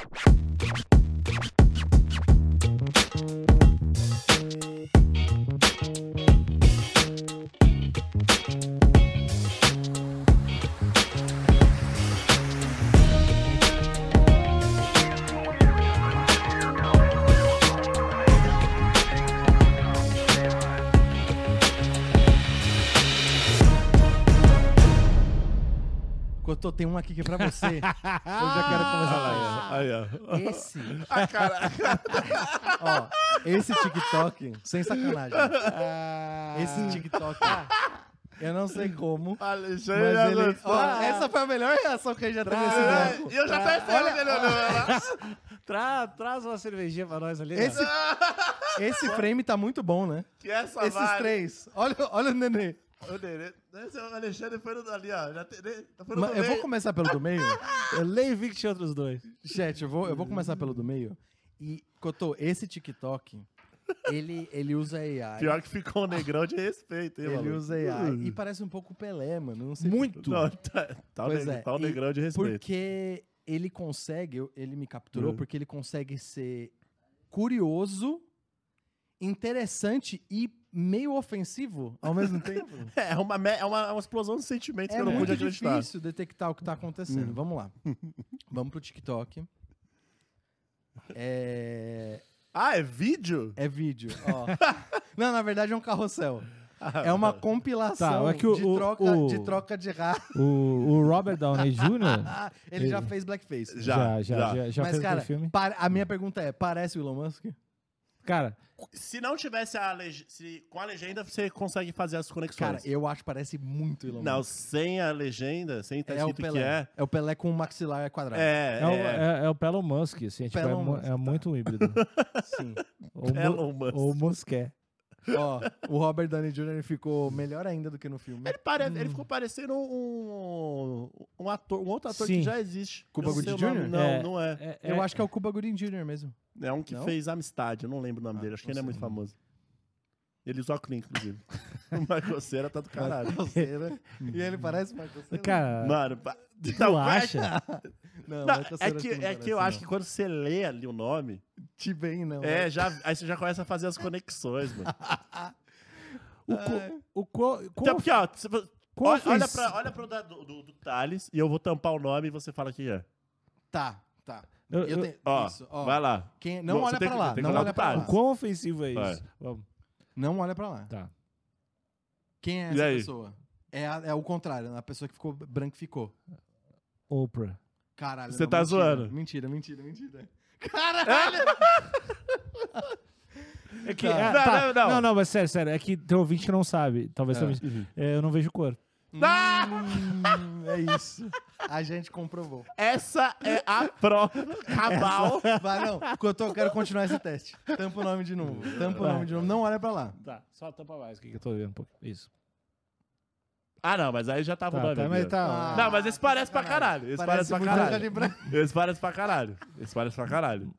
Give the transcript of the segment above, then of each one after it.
you um aqui que é pra você. Eu já quero começar Aí, ó. com esse. Esse, A cara. ó, esse TikTok, sem sacanagem. Ah. Esse TikTok, eu não sei como, mas Alexandre já ele... Ó, essa foi a melhor reação que a gente já teve nesse É, bloco. E eu já percebi que ele olhou lá. Tra- traz uma cervejinha pra nós ali. Esse, ó. esse frame tá muito bom, né? Que essa Esses três. Olha, olha o nenê. O Nenê- Esse é o Alexandre foi no, ali, ó. Já te, ne- foi no Mas eu vou começar pelo do meio. Eu nem vi que tinha outros dois. Chat, eu vou, eu vou começar pelo do meio. E, Cotô, esse TikTok, ele, ele usa AI. Pior que ficou um negrão de respeito, hein, Ele maluco? usa AI. E parece um pouco o Pelé, mano. Não sei Muito. Não, tá, tá, Pois é, tá e negrão de respeito. Porque ele consegue, ele me capturou Hum. porque ele consegue ser curioso, interessante e meio ofensivo ao mesmo tempo. É uma, me- é uma, uma explosão de sentimentos que é eu não muito pude acreditar. difícil detectar o que tá acontecendo. Hum. Vamos lá. Vamos pro TikTok. É, Ah, é vídeo? é vídeo. ó. Não, na verdade é um carrossel. É uma compilação Tá, é que o- de, troca, o- de troca de raça. O, o Robert Downey Jr. Ele já fez blackface. Já, já, já, já. já, Mas, fez cara, a minha pergunta é: parece o Elon Musk? Cara, Se não tivesse a legenda. Com a legenda, você consegue fazer as conexões. Cara, eu acho que parece muito Elon Não, sem a legenda, sem estar É o escrito que Pelé. é. É o Pelé com o maxilar quadrado. É, é, o, é. é, é o Pelon Musk, assim, é, tipo, é, Pelon mu- Musk, é tá. muito um híbrido. Sim. ou, Musk. ou Musqué. Ó, o Robert Downey Jr. ficou melhor ainda do que no filme. Ele, pare... ele ficou parecendo um, um ator, um outro ator Sim. que já existe. Cuba Eu Gooding o. Jr.? Não, É. não é. É, Eu é- acho que é o Cuba Gooding Jr. mesmo. É um que Não? fez Amistade, eu não lembro o nome Ah, dele. Acho que não ele é muito famoso. Ele usa óculos, inclusive. o Michael Cera tá do caralho. E ele parece Michael Cera? Cara, Mano, pa- tu Não, acha? Não, Não, é que, não é que eu não. acho que quando você lê ali o nome, Te bem, não. é, né? já, aí você já começa a fazer as conexões, mano. O, o co, Então, porque, ó, você- olha, olha, pra, olha pro da- do, do, do Thales e eu vou tampar o nome e você fala quem é. Tá, tá. Eu- Eu tenho- Ó, isso, ó. vai lá. Quem, não Bom, olha pra que- lá. Não olha pra lá. o quão ofensivo é Vai. isso? Vamos, Não olha pra lá. tá. Quem é essa pessoa? É, a- é o contrário, a pessoa que ficou branquificou. Oprah. Caralho. Você não, tá mentira, zoando. Mentira, mentira, mentira. Caralho! É que, Tá. é, Não, tá. não, não. não, não, mas sério, sério. É que tem ouvinte que não sabe. Talvez É. ouvinte- é, eu não vejo cor. Hum, é isso. A gente comprovou. Essa é a prova cabal. Vai, não. Quero continuar esse teste. Tampa o nome de novo. Tampa o nome de novo. Não olha pra lá. Tá, só tampa mais que eu tô vendo um pouco. Isso. Ah, não, mas aí já tava o Tá, nome. tá, mas tá. Não, mas esse parece pra caralho. Esse parece, pra caralho. Esse parece pra caralho. Esse parece pra caralho.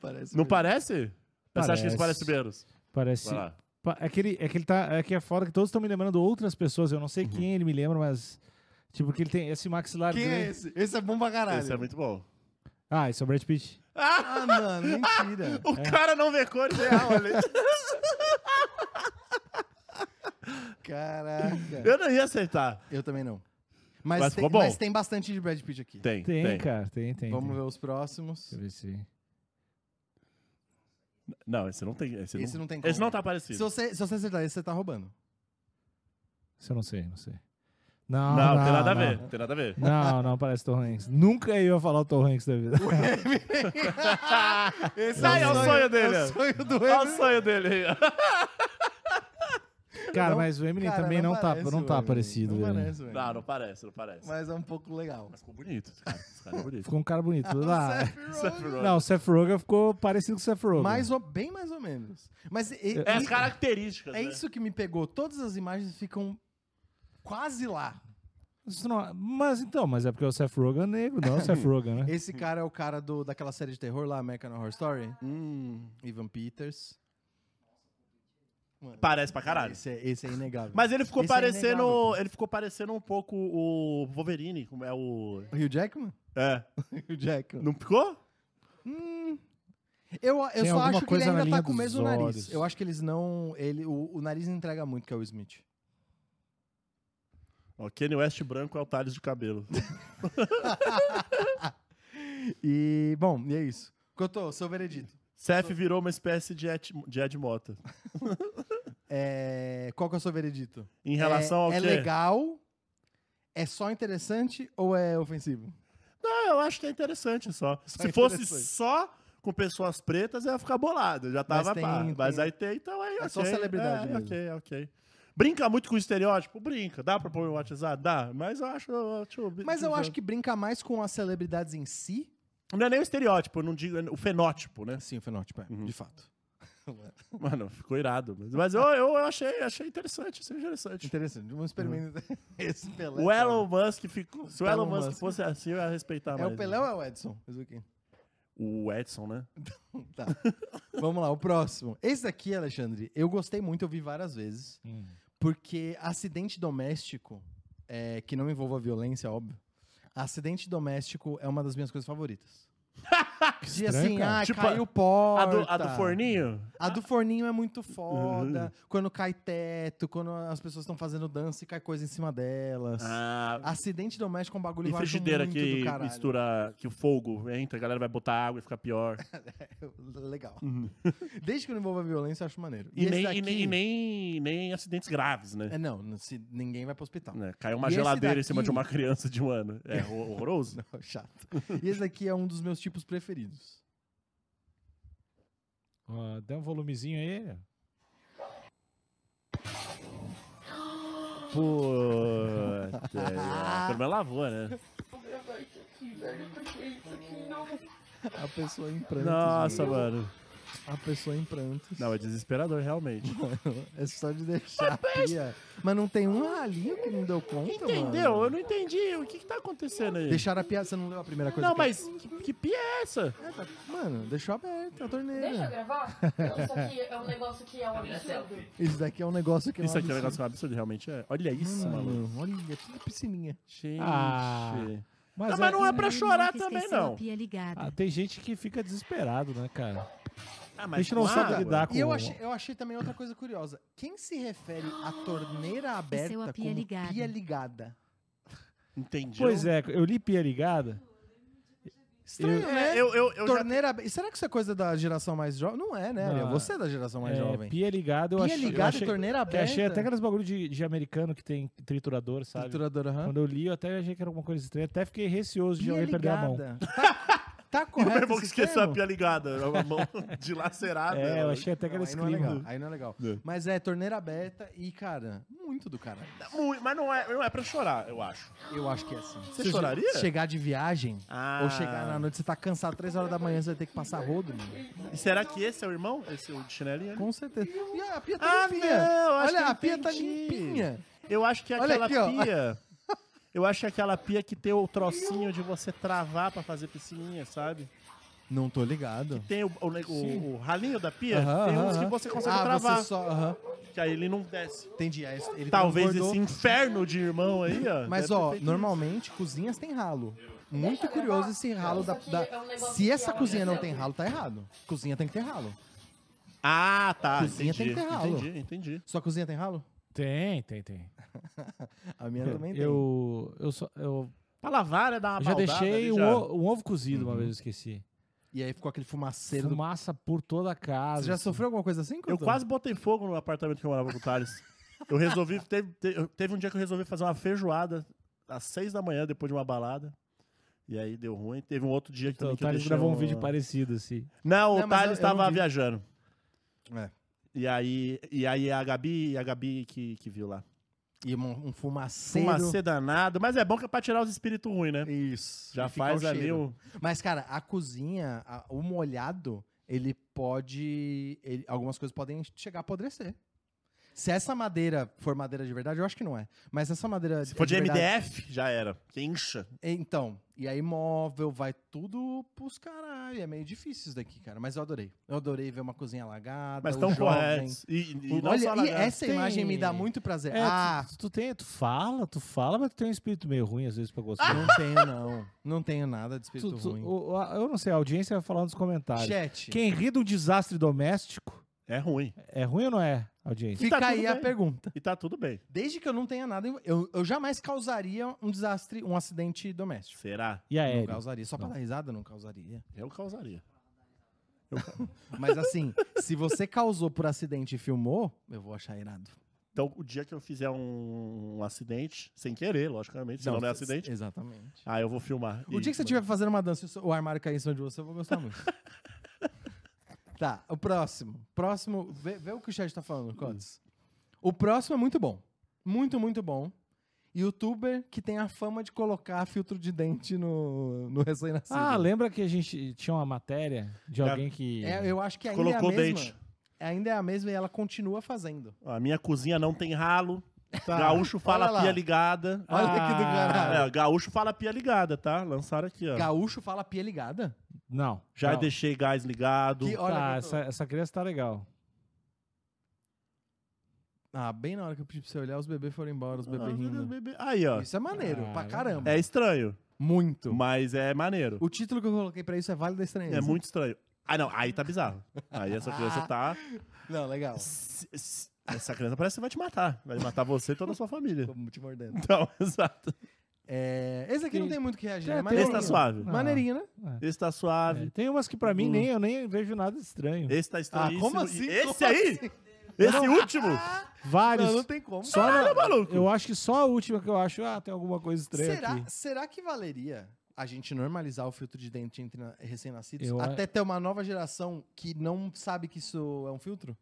Parece Não mesmo. parece? Você acha que esse Parece. parece menos? Parece. É que, ele, é que ele tá. É que é foda que todos estão me lembrando outras pessoas. Eu não sei quem ele me lembra, mas. Tipo, que ele tem esse maxilar. Quem é esse? Esse é bom pra caralho. Esse é muito bom. Ah, esse é o Brad Pitt. Ah, mano, mentira. O cara não vê cores real ali. Caraca. Eu não ia acertar. Eu também não. Mas, Mas tem, ficou bom. mas tem bastante de Brad Pitt aqui. Tem, Tem, tem. cara. Tem, tem. Vamos tem. ver os próximos. Deixa eu ver se. Não, esse não tem. Esse, Esse não, não tem como. Esse não tá Se parecido. você, se você acertar esse, você tá roubando. Isso eu não sei, não sei. Não, Não, não, tem nada a não. ver. Tem nada a ver. Não, não parece Tom Hanks. Nunca eu ia falar o Tom Hanks da vida. Esse Aí, é o sonho dele, É o sonho do Olha o Eminem. sonho dele. Cara, Não, mas o Eminem cara, também não, tá, parece não tá parecido, Não velho. parece, velho. Não, não parece, não parece. Mas, Mas é um pouco legal. ficou bonito. Esse cara, esse cara é bonito. Ficou um cara bonito. Ah, Seth Rogen. não, o Seth Rogen ficou parecido com o Seth Rogen. Mais ou, bem mais ou menos. Mas e- É as características. é né? isso que me pegou. Todas as imagens ficam quase lá. Não- mas então, mas é porque o Seth Rogen é negro, não é o Seth Rogen, né? Esse cara é o cara do, daquela série de terror lá, American Horror Story. Hum, Ivan Peters. Mano, parece pra caralho. Esse é, esse é inegável. Mas ele ficou Esse é parecendo. inegável. ele ficou parecendo um pouco o Wolverine, como é o. O Hugh Jackman? É. Hugh Jackman. Não ficou? Hum, eu eu Tem só alguma acho que ele coisa na ainda linha tá com o dos mesmo nariz. olhos. Eu acho que eles não. Ele, o, o nariz não entrega muito, que é o Smith. Ó, Kanye West branco é o Thales de cabelo. E, bom, e é isso. Cotô, seu veredito. Seth virou uma espécie de Ed, de Ed Mota. É, qual que é o seu veredito? Em relação é, ao É quê? legal? É só interessante ou é ofensivo? Não, eu acho que é interessante só. Só Se fosse interessante. só com pessoas pretas, eu ia ficar bolado. Eu já tava tem- pá. Mas aí tem, então aí É ok. só celebridade É, mesmo. ok, ok. Brinca muito com o estereótipo? Brinca. Dá pra pôr no WhatsApp? Dá. Mas eu acho... eu acho Mas eu acho que brinca mais com as celebridades em si. Não é nem o estereótipo, eu não digo... é o fenótipo, né? Sim, o fenótipo, é, Uhum. de fato. Mano, ficou irado. Mas, mas eu, eu achei, achei interessante, achei interessante. Interessante, vamos experimentar. Esse Pelé. O Elon Musk ficou... Se o Elon Elon Musk, Musk. fosse assim, eu ia respeitar É mais. o Pelé ou é o Edson? O Edson, né? Tá. Vamos lá, o próximo. Esse daqui, Alexandre, eu gostei muito, eu vi várias vezes. Hum. Porque acidente doméstico, é, que não envolva violência, óbvio. Acidente doméstico é uma das minhas coisas favoritas. De estranho, assim, ah, Tipo, caiu A porta. do, a do forninho? A do forninho é muito foda. Uhum. Quando cai teto, quando as pessoas estão fazendo dança e cai coisa em cima delas. Ah, Acidente doméstico é um bagulho e frigideira que mistura, que o fogo entra, a galera vai botar água e fica pior. Legal. Desde que não envolva violência, eu acho maneiro. E, esse nem, daqui- e, nem, e nem, nem acidentes graves, né? É, não, se, ninguém vai pro hospital. Né? Caiu uma E geladeira em cima de daqui- uma criança de um ano. É hor- horroroso. Não, chato. E esse daqui é um dos meus tipos preferidos. Ó, dá um volumezinho aí. Puta. Pelo menos lavou, né? A pessoa em prantos. Nossa, mano. A pessoa em prantos. Não, é desesperador, realmente. É só de deixar a pia. Mas não tem um ralinho que não deu conta, Entendeu? mano. Eu não entendi. O que, que tá acontecendo aí? Deixaram a pia... Você não leu a primeira coisa Não, que- mas que, que pia é essa? É, tá- Mano, deixou aberta a Deixa eu torneira. gravar? Isso aqui é um negócio que é um absurdo. Isso daqui é um negócio que é um Isso aqui é um negócio que é um absurdo, realmente é. Olha isso, mano. Mano, olha, é tudo piscininha. Gente. Ah. Não, Mas, mas não é é- pra chorar também, não. Ah, tem gente que fica desesperado, né, cara? Ah, A gente não sabe água? lidar com E eu achei, eu achei também outra coisa curiosa. Quem se refere à torneira aberta a pia como ligada. pia ligada? Entendi. Pois é, eu li pia ligada. Estranho, É, né? eu, eu, eu já torneira aberta. Será que isso é coisa da geração mais jovem? Não é, né, Ariel? Você é da geração mais É, jovem. pia ligada, eu Pia achei. eu ligada achei, e torneira aberta. achei até aqueles bagulho de, de americano que tem triturador, sabe? Trituradora, aham. Quando eu li, eu até achei que era alguma coisa estranha. Até fiquei receoso de Pia alguém perder a mão. ligada. Tá, tá E o meu correto irmão que esqueceu a pia ligada, a mão dilacerada. É, eu achei até que Não, era aí não é legal. Aí não é legal. É. Mas é torneira aberta e, cara, muito do caralho. Muito, Mas não é, não é pra chorar, eu acho. Eu acho que é assim. Você choraria? Chegar de viagem Ah. ou chegar na noite, você tá cansado, três horas da manhã, você vai ter que passar rodo, mano. E será que esse é o irmão? Esse é o de chinelinho? ali? Com certeza. E a pia tá Ah, limpinha. não, eu acho que Olha, a pia tá limpinha. Eu acho que é Olha aquela aqui, ó. Eu acho que é aquela pia que tem o trocinho de você travar pra fazer piscininha, sabe? Não tô ligado. Tem o, o, o- o ralinho da pia, Aham, tem uns aham, que você consegue ah, travar. Você só. Que aí ele não desce. Entendi. aí Ele Talvez esse inferno de irmão aí, ó. Mas, ó, normalmente cozinhas tem ralo. Muito curioso esse ralo da, Isso da- é um Se que essa é cozinha não tem ralo, tá errado. Cozinha tem que ter ralo. isso. Ah, tá. Cozinha entendi, tem que ter ralo. Entendi, entendi. Sua cozinha tem ralo? Tem, tem, tem. A minha também tem. Eu, eu, só, eu, Pra lavar é dar uma eu já baldada deixei um, já. o- um ovo cozido uma vez, eu esqueci. E aí ficou aquele fumaceiro do... Fumaça por toda a casa. Você já assim. sofreu alguma coisa assim, Eu quase botei fogo no apartamento que eu morava com o Thales. Eu resolvi. Teve, teve, um dia que eu resolvi fazer uma feijoada às seis da manhã, depois de uma balada. E aí deu ruim. Teve um outro dia que Então, também o que eu Thales deixei gravou um vídeo parecido, assim. Não, Não, o Thales estava vi. viajando. É. E aí, e aí a Gabi, a Gabi que, que viu lá. E um, um fumaceiro... Fumacê danado, mas é bom que é pra tirar os espíritos ruins, né? Isso. Já faz o ali o. Mas, cara, a cozinha, a- o molhado, ele pode... ele- algumas coisas podem chegar a apodrecer. Se essa madeira for madeira de verdade, eu acho que não é. Mas se essa madeira Se for de verdade- MDF, já era. Que incha. Então, e aí móvel, vai tudo pros caralho. É meio difícil isso daqui, cara. Mas eu adorei. Eu adorei ver uma cozinha alagada, Mas tão jovem. corretos. E, e O- não Olha, e essa Tem- imagem me dá muito prazer. É, ah, tu, tu, tem, tu fala, tu fala, mas tu tem um espírito meio ruim às vezes pra gostar. não tenho, não. Não tenho nada de espírito Tu- tu- ruim. o- a- eu não sei, a audiência vai falar nos comentários. Chat, Quem ri de um desastre doméstico É ruim. é ruim ou não é, audiência? fica tá aí tudo a bem. pergunta. E tá tudo bem. Desde que eu não tenha nada, eu, eu jamais causaria um desastre, um acidente doméstico. Será? E Não aéreo? causaria. Só pra Não. dar risada, não causaria. Eu causaria. Mas assim, se você causou por acidente e filmou, eu vou achar irado. Então, o dia que eu fizer um, um acidente, sem querer, logicamente, senão não, é f- acidente, Exatamente. ah, eu vou filmar. O dia que você estiver fazendo uma dança e o armário cair em cima de você, eu vou gostar muito. tá, o próximo. Próximo, vê, vê o que o chat tá falando, Cotes. O próximo é muito bom. Muito, muito bom. Youtuber que tem a fama de colocar filtro de dente no, no recém-nascido. Ah, lembra que a gente tinha uma matéria de É, alguém que. É, eu acho que ainda Colocou é a mesma. dente. Ainda é a mesma e ela continua fazendo. A minha cozinha não tem ralo. Tá, Gaúcho fala olha lá. pia ligada. Olha que do caralho. É, gaúcho fala pia ligada, tá? Lançaram aqui, ó. Gaúcho fala pia ligada? Não. Já não. deixei gás ligado. Que- olha Tá, que eu tô- essa, essa criança tá legal. Ah, bem na hora que eu pedi pra você olhar, os bebês foram embora, os Ah, bebês Deus, rindo. bebê. Aí, ó. Isso é maneiro, pra Ah, caramba. É estranho, Muito. mas é maneiro. O título que eu coloquei pra isso é Vale da Estranheza. É muito estranho. Ah, não. Aí tá bizarro. Aí essa criança tá... Não, legal. S- s- Essa criança parece que vai te matar. Vai matar você e toda a sua família. Como te mordendo. Então, exato. É, esse aqui não tem muito o que reagir, É, né? tem Maneirinho. Esse tá suave. Ah. Maneirinho, né? Esse tá É, suave. tem umas que pra mim Hum. nem eu nem vejo nada de estranho. Esse tá estranho. como assim? Esse Como aí? assim? Esse último? Vários. Não, não tem como. Só na- maluco. Eu acho que só a última que eu acho, ah, tem alguma coisa estranha Será, aqui. será que valeria a gente normalizar o filtro de dente entre na- recém-nascidos Eu a- até ter uma nova geração que não sabe que isso é um filtro?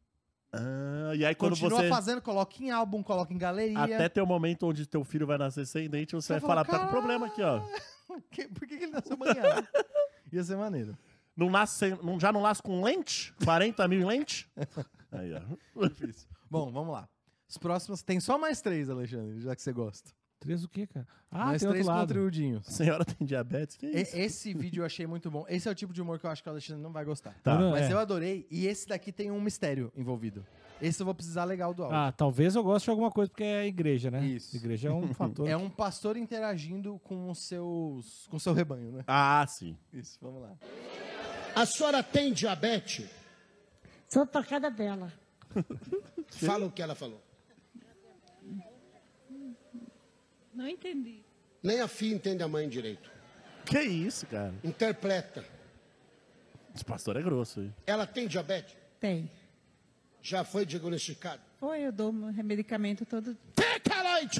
Ah, e aí quando Continua você... fazendo, coloca em álbum, coloca em galeria. Até ter o momento onde teu filho vai nascer sem dente, você vai Você falar, fala, tá com problema aqui, ó. Que- Por que, que ele nasceu banhado? Ia ser maneiro. Não nasce não, já não nasce com lente? 40 mil em lente? Aí, ó. Difícil. Bom, vamos lá. Os próximos. Tem só mais três, Alexandre, já que você gosta. Três o quê, cara? Ah, mais tem três outro lado. conteúdinhos. A senhora tem diabetes? Que E- isso? esse vídeo eu achei muito bom. Esse é o tipo de humor que eu acho que o Alexandre não vai gostar. Tá. Não- Mas é. eu adorei. E esse daqui tem um mistério envolvido. Esse eu vou precisar legal do áudio. Ah, talvez eu goste de alguma coisa porque é igreja, né? Isso. Igreja é um fator. É um pastor interagindo com os seus. com o seu rebanho, né? Ah, sim. Isso, vamos lá. A senhora tem diabetes? Sou tocada dela. Fala o que ela falou. Não entendi. Nem a filha entende a mãe direito. Que isso, cara? Interpreta. Esse pastor é grosso aí. Ela tem diabetes? Tem. Já foi diagnosticado? Ou eu dou medicamento todo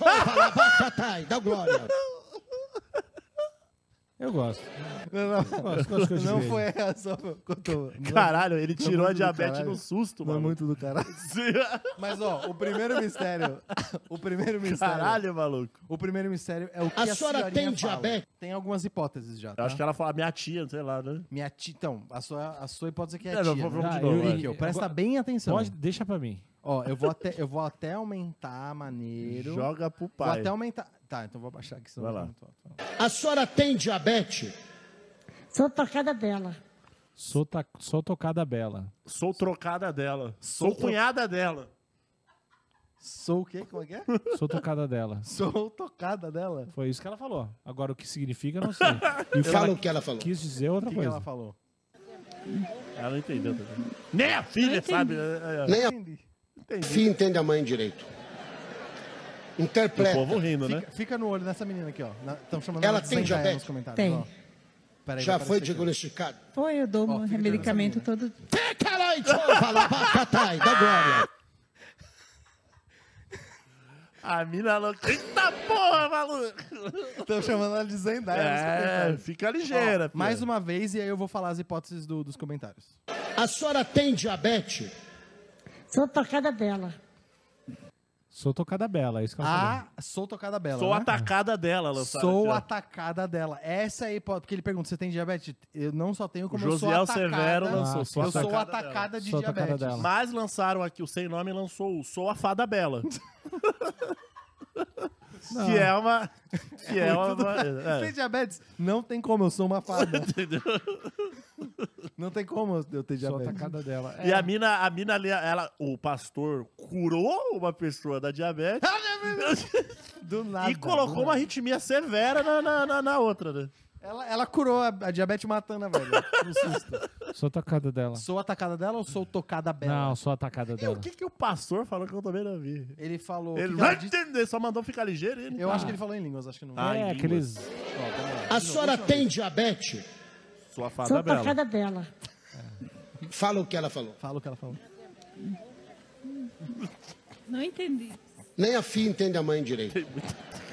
labacatai, dá glória. Eu gosto. Não, não. Eu gosto, gosto de Não foi essa. Só contou. Caralho, ele tirou a diabetes no susto, Não é mano. muito do caralho. Mas, ó, o primeiro mistério. O primeiro mistério. Caralho, maluco. O primeiro mistério é o que A a, senhora senhorinha tem fala. diabetes? Tem algumas hipóteses já. Eu Tá? acho que ela fala minha tia, sei lá, né? Minha tia. Então, a sua, a sua hipótese é É, não, tia. vamos né? de Ah, novo, eu- vai. Níquel, presta bem atenção. Pode, deixa pra mim. Ó, eu vou até, eu vou até aumentar maneiro. Joga pro Vou pai. até aumentar. Tá, então vou abaixar aqui. senão Vai lá. muito alto. A senhora tem diabetes? Sou tocada dela. Sou, ta- sou tocada bela. Sou trocada dela. Sou, Sou tro- cunhada dela. Sou o quê? Como é que é? Sou tocada dela. Sou tocada dela. Foi isso que ela falou. Agora o que significa, eu não sei. E o que Fala ela o que ela falou. quis dizer é O outra que, que coisa. ela falou? Ela não entendeu também. Nem a filha, sabe? É, é, Nem a. Entendi. filha entende a mãe direito. O Interpreta. povo rindo, né? Fica, fica no olho dessa menina aqui, ó. Estão chamando Ela tem diabetes? nos comentários. Tem. ó. Peraí, Já foi diagnosticado? Ou eu dou Ó, fica medicamento todo caralho, chova, labacatai, dá glória. A mina louca. Eita porra, maluco! Estão chamando ela de Zendaya É, fica ligeira. Ó, mais uma vez, e aí eu vou falar as hipóteses do- dos comentários. A senhora tem diabetes? Sou tocada dela. Sou tocada bela, é isso que ela falou. A Sou Tocada Bela. Sou né? atacada dela, lançaram Sou ó. atacada dela. Essa aí, pode- porque ele pergunta: você tem diabetes? Eu não só tenho, como eu Josiel sou atacada. Severo Ah, lançou. sou eu sou atacada atacada de Sou atacada diabetes. dela. Mas lançaram aqui, o Sem Nome lançou o Sou a Fada Bela. que é uma. Que é uma. Você tem é. diabetes? Não tem como, eu sou uma fada. Entendeu? Não tem como eu ter Sou diabetes. atacada dela. E É, a mina, a mina ali, ela, o pastor curou uma pessoa da diabetes Do nada. e colocou uma arritmia severa na, na, na- na outra, né? Ela, ela curou a, a diabetes matando a velha. No susto. Sou atacada dela. Sou atacada dela ou sou tocada bela? Não, sou atacada E dela. o que, que o pastor falou que eu também não vi? Ele falou. Ele que vai entender, só mandou ficar ligeiro e ele. Eu acho que ele falou em línguas, acho que não. Ah, é, aqueles. A senhora tem diabetes? Sua fada Sou bela. tocada dela. Fala o que ela falou. Fala o que ela falou. Não entendi. Nem a filha entende a mãe direito.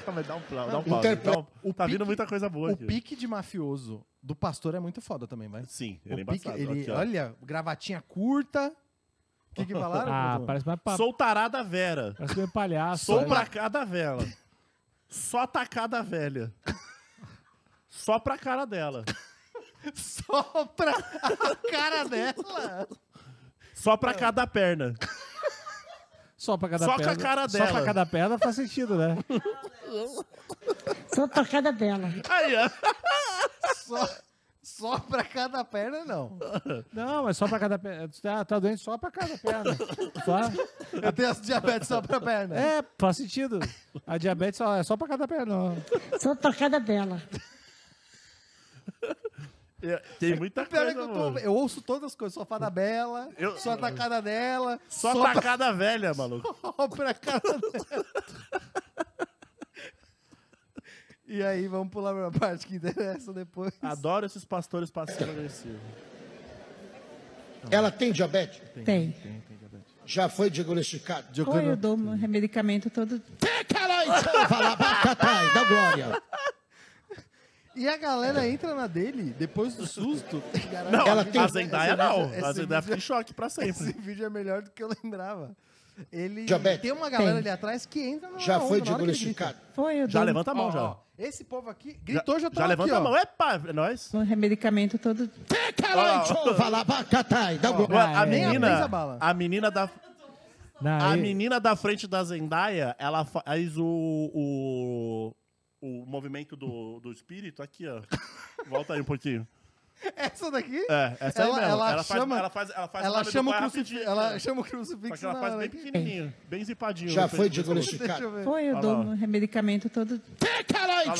Calma dá um, dá um pause. Interpre- Dá um- tá vindo muita coisa boa O aqui. pique de mafioso do pastor é muito foda também, vai. Sim, O ele é pique, embaçado. ele, Aqui, ó. olha, gravatinha curta. O que que falaram? Ah, parece mais pa... Sou tarada Vera. Parece meio palhaço. Sou né? pra cada vela. Só tacada velha. Só pra cara dela. Só pra a cara dela. Só pra cada perna. Só pra cada Só com a perna. cara Só dela. pra cada perna faz sentido, né? Sou tocada dela. Aí, ó. Só, só pra cada perna, não. Não, mas só pra cada perna. Tá, tá doente só pra cada perna. Só... Eu tenho as diabetes só pra perna. É, faz sentido. A diabetes só, é só pra cada perna. Sou tocada dela. É, Tem muita é coisa, que eu, tô- mano. eu ouço todas as coisas. Só fada bela, Eu- só atacada dela, Só só tacada velha, maluco. só pra cara dela. E aí, vamos pular pra parte que interessa depois. Adoro esses pastores passivo-agressivos. Ela tem diabetes? Tem. Já foi diagnosticado? Eu dou medicamento todo Tem, caralho! Fala, batatai, da glória. E a galera entra na dele depois do susto. Não, Ela a Zendaya esse não. vídeo- A Zendaya fica em choque pra sempre. Esse vídeo é melhor do que eu lembrava. Ele tem uma galera Tem. ali atrás que entra na Já onda, foi eu Já dou levanta a mão, Ó, já. ó, esse povo aqui gritou, já, tá Já levanta aqui, a mão. ó. Epa, é nóis. um medicamento todo! Fala, a menina, a menina da, Não, a menina da frente da Zendaya, ela faz o, o, o movimento do, do espírito aqui, ó. Volta aí um pouquinho. Essa daqui? É, essa aí Ela- mesmo. ela Ela, faz, chama- ela faz, ela faz ela, nome do chama crucifixo, ela é. chama o crucifixo que ela faz bem pequenininho, bem zipadinho. Já foi diagnosticado? Foi, eu Olha dou lá. medicamento todo Tem, caralho!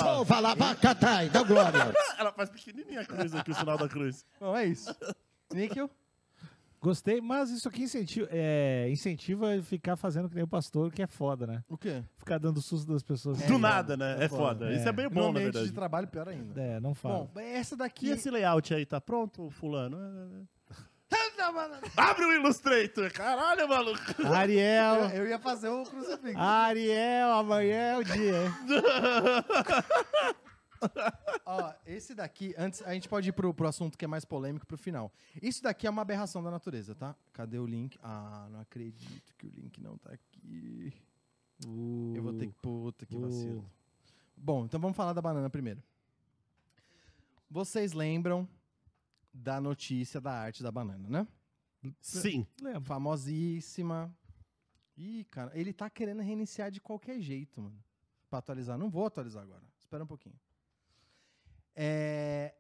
Da glória. Ela faz pequenininha a cruz aqui, o sinal da cruz. Bom, é isso. Níquel? Gostei, mas isso aqui incentiva, é, incentiva a ficar fazendo que nem o pastor, que é foda, né? O quê? Ficar dando susto das pessoas. Do nada, né? É foda. É. Isso é bem No bom, na ambiente verdade. de trabalho, pior ainda. É, não fala. Bom, essa E daqui... esse layout aí, tá pronto, fulano? Abre o Illustrator! Caralho, maluco! Ariel, Eu, eu ia fazer o crucifixo. Ariel, amanhã é o dia. Ó, esse daqui, antes, a gente pode ir pro, pro assunto que é mais polêmico pro final. Isso daqui é uma aberração da natureza, tá? Cadê o link? Ah, não acredito que o link não tá aqui. Eu vou ter que. Puta, que vacilo. Bom, então vamos falar da banana primeiro. Vocês lembram da notícia da arte da banana, né? Sim. Lembro. Famosíssima. Ih, cara, ele tá querendo reiniciar de qualquer jeito, mano. Pra atualizar. Não vou atualizar agora. Espera um pouquinho. É,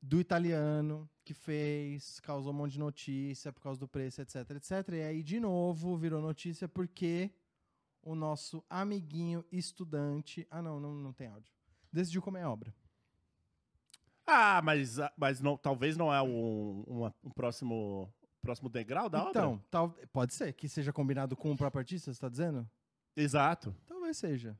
do italiano que fez, causou um monte de notícia por causa do preço, etc, etc. E aí, de novo, virou notícia porque o nosso amiguinho estudante. Ah, não, não, não tem áudio. Decidiu comer a obra. Ah, mas, ah, mas não, talvez não é um, uma- um próximo, próximo degrau da obra? então, tal, pode ser que seja combinado com o próprio artista, você tá dizendo? Exato. Talvez seja.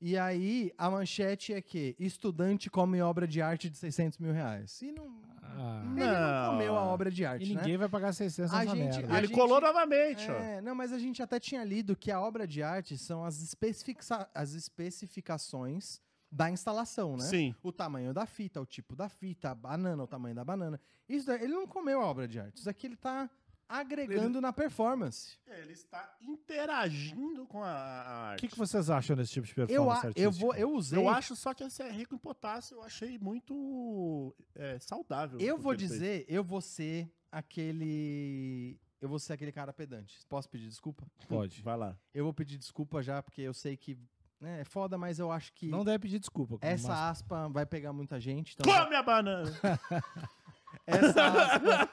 E aí, a manchete é que estudante come obra de arte de 600 mil reais. E não, Ah, ele não Não. comeu a obra de arte, e né? ninguém vai pagar 600 A nessa gente- merda. a Ele gente- colou novamente, ó. É, não, mas a gente até tinha lido que a obra de arte são as, especifica- as especificações da instalação, né? Sim. O tamanho da fita, o tipo da fita, a banana, o tamanho da banana. Isso daí, ele não comeu a obra de arte. Isso aqui ele tá agregando na performance. É, Ele está interagindo com a, a O arte. que, que vocês acham desse tipo de Eu, performance a- artística? eu, vou, eu usei. Eu acho só que esse é rico em potássio, eu achei muito é, saudável. Eu vou ele fez. dizer, eu vou ser aquele. Eu vou ser aquele cara pedante. Posso pedir desculpa? Pode. Vai lá. Eu vou pedir desculpa já, porque eu sei que né, é foda, mas eu acho que Não deve pedir desculpa. essa aspa vai pegar muita gente. Então Come a banana! essa, aspa,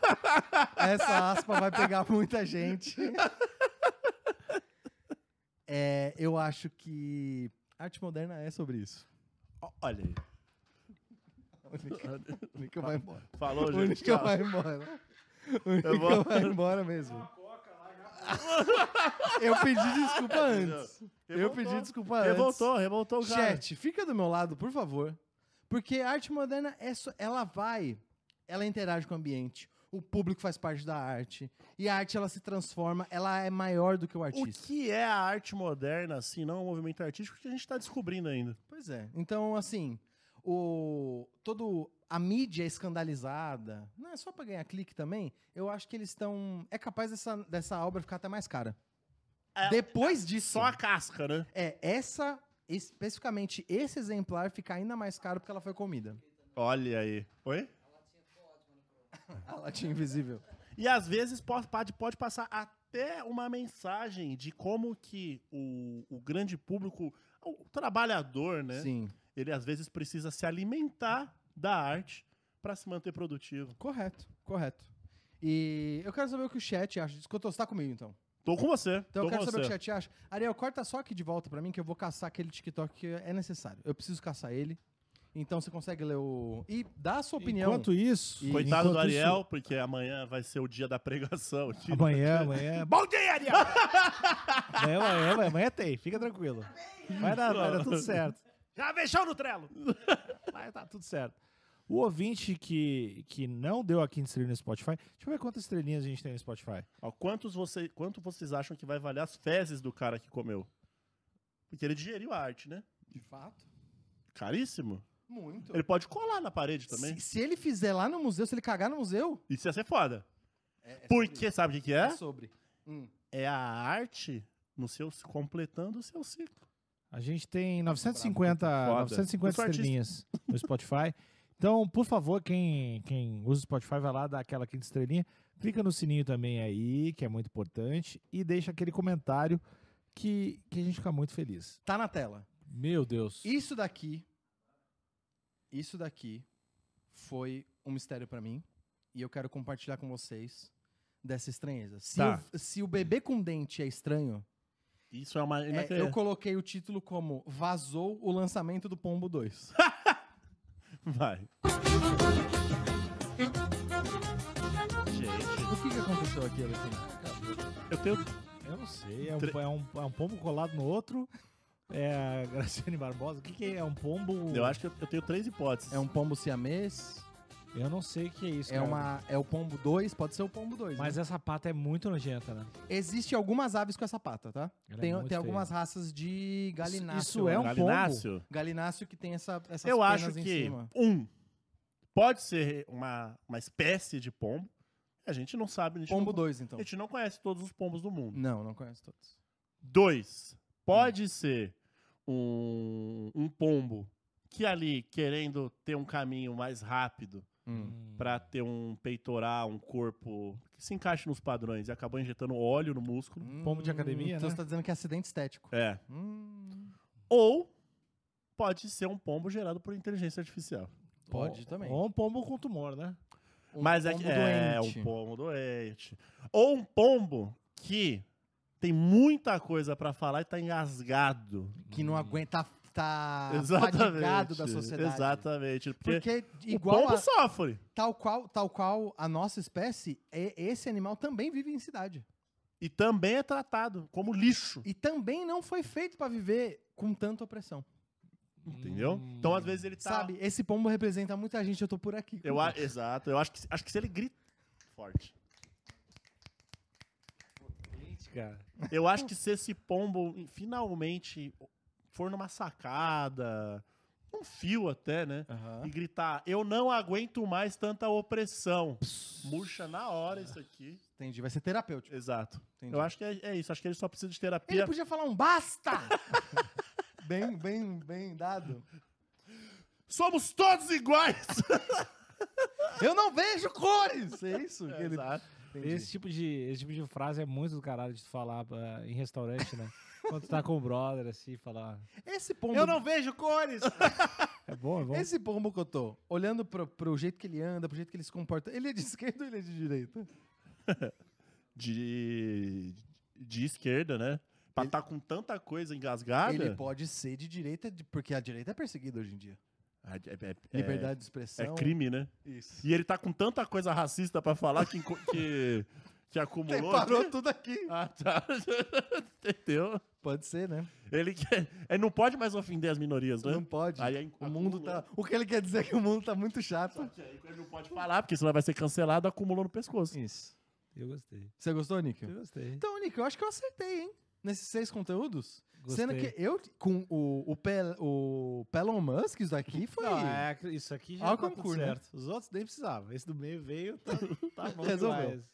essa aspa vai pegar muita gente. É, eu acho que arte moderna é sobre isso. Olha aí. O Nica vai embora. Falou, O gente. Nica tchau. vai embora. O Nica vou- vai embora mesmo. Eu pedi desculpa antes. Eu Revoltou. pedi desculpa antes. Revoltou, revoltou o cara. Chat, fica do meu lado, por favor. Porque a arte moderna, é só- ela vai, ela interage com o ambiente. O público faz parte da arte. E a arte, ela se transforma, ela é maior do que o O artista. que é a arte moderna, se não o movimento artístico, que a gente está descobrindo ainda. Pois é. Então, assim, o todo a mídia escandalizada, não é só pra ganhar clique também. Eu acho que eles estão é capaz dessa, dessa obra ficar até mais cara. É, Depois disso, Só a casca, né? é essa especificamente esse exemplar fica ainda mais caro porque ela foi comida. Olha aí. Oi? A latinha invisível. E às vezes pode, pode, passar até uma mensagem de como que o, o grande público, o trabalhador, né? Sim. Ele às vezes precisa se alimentar da arte para se manter produtivo. Correto, correto. E eu quero saber o que o chat acha disso. Cotô, você tá comigo então? Tô com você. Então eu quero saber o você. que o chat acha. Ariel, corta só aqui de volta pra mim que eu vou caçar aquele TikTok que é necessário. Eu preciso caçar ele. Então você consegue ler o. E dá a sua opinião. Enquanto isso... E- Coitado do enquanto isso- Ariel, porque amanhã vai ser o dia da pregação. Amanhã, amanhã. Bom dia, Ariel! amanhã, amanhã, amanhã, amanhã tem, fica tranquilo. Vai dar, vai dar tudo certo. Já fechou no trelo! Vai dar tudo certo. O ouvinte que, que não deu a quinta estrelinha no Spotify, deixa eu ver quantas estrelinhas a gente tem no Spotify. Ó, quantos você, quanto vocês acham que vai valer as fezes do cara que comeu? Porque ele digeriu a arte, né? De fato. Caríssimo. Muito. Ele pode colar na parede também. Se, se ele fizer lá no museu, se ele cagar no museu, Isso ia ser foda. é, é Porque sabe o que, que sobre. é? É sobre. Hum. É a arte no seu, completando o seu ciclo. A gente tem 950, Foda. 950 Eu sou artista. estrelinhas no Spotify. Então, por favor, quem, quem usa o Spotify, vai lá, dá aquela quinta estrelinha. Clica no sininho também aí, que é muito importante. E deixa aquele comentário que, que a gente fica muito feliz. Tá na tela. Meu Deus. Isso daqui. Isso daqui foi um mistério pra mim. E eu quero compartilhar com vocês dessa estranheza. Se, Tá. o, se o bebê com dente é estranho, Isso é uma. é, eu coloquei o título como Vazou o lançamento do Pombo 2. Vai. Gente, o que, que aconteceu aqui, Alexandre? eu tenho. Eu não sei. É um, é um, é um pombo colado no outro. É a Graciane Barbosa. O que, que é? É um pombo. Eu acho que eu, eu tenho três hipóteses. É um pombo siamês? Eu não sei o que é isso. É, cara. uma, é o pombo 2? Pode ser o pombo 2. Mas né? essa pata é muito nojenta, né? Existe algumas aves com essa pata, tá? Ela é Tem, muito tem feia. algumas raças de galináceo. isso é um? Galináceo? Galináceo que tem essa, essas Eu penas acho em que, cima. um, pode ser uma, uma espécie de pombo. A gente não sabe. A gente Pombo não, 2, então. A gente não conhece todos os pombos do mundo. Não, não conheço todos. Dois, pode ser um, um pombo que ali, querendo ter um caminho mais rápido Hum. pra ter um peitoral, um corpo que se encaixe nos padrões e acabou injetando óleo no músculo. Pombo de academia, Então né? você tá dizendo que é acidente estético. É. Hum, Ou pode ser um pombo gerado por inteligência artificial. pode Ou- também. Ou um pombo com tumor, né? Um Mas é, pombo que é doente. um pombo doente. Ou um pombo que tem muita coisa pra falar e tá engasgado. Que não aguenta, tá Exatamente. da sociedade. Exatamente. Porque, Porque o igual pombo a, sofre. tal, qual, tal qual a nossa espécie, e- esse animal também vive em cidade. E também é tratado como lixo. E também não foi feito pra viver com tanta opressão. Entendeu? Então, às vezes, ele tá. Sabe, esse pombo representa muita gente, eu tô por aqui. Eu, a- exato. Eu acho que, acho que se ele grita forte. Cara. Eu acho que se esse pombo finalmente for numa sacada, um fio até, né? Aham. E gritar: Eu não aguento mais tanta opressão. Murcha na hora isso aqui. Entendi, vai ser terapêutico. Exato. Entendi. Eu acho que é, é isso. Acho que ele só precisa de Ele terapia. podia falar um basta! bem, bem, bem dado. Somos todos iguais! Eu não vejo cores! É isso que ele... Exato. Entendi. Esse tipo, de, esse tipo de frase é muito do caralho de tu falar ah, em restaurante, né? Quando tu tá com o brother, assim, falar. Esse pombo... Eu não vejo cores! é bom, é bom. Esse pombo que eu tô olhando pro, pro jeito que ele anda, pro jeito que ele se comporta, ele é de esquerda ou ele é de direita? De, de esquerda, né? Pra Ele- tá com tanta coisa engasgada. Ele pode ser de direita, de- porque a direita é perseguida hoje em dia. É- é- é- Liberdade de É, expressão. crime, né? Isso. E ele tá com tanta coisa racista pra falar que, que, que acumulou. Parou aqui. tudo aqui. Ah, tá. Entendeu? Pode ser, né? Ele, quer, ele não pode mais ofender as minorias, né? Não pode. Aí aí o mundo tá. O que ele quer dizer é que o mundo tá muito chato. Que aí Ele não pode falar, porque senão vai ser cancelado, acumulou no pescoço. Isso. Eu gostei. Você gostou, Nick? Eu gostei. Então, Nick, eu acho que eu acertei, hein? Nesses seis conteúdos. Gostei. Sendo que eu, com o, o, Pel, o Pelon Musk, isso daqui foi. Não, é, isso aqui já Ao tá concurso, né? certo. Os outros nem precisavam. Esse do meio veio, tá, tá bom Resolveu. demais.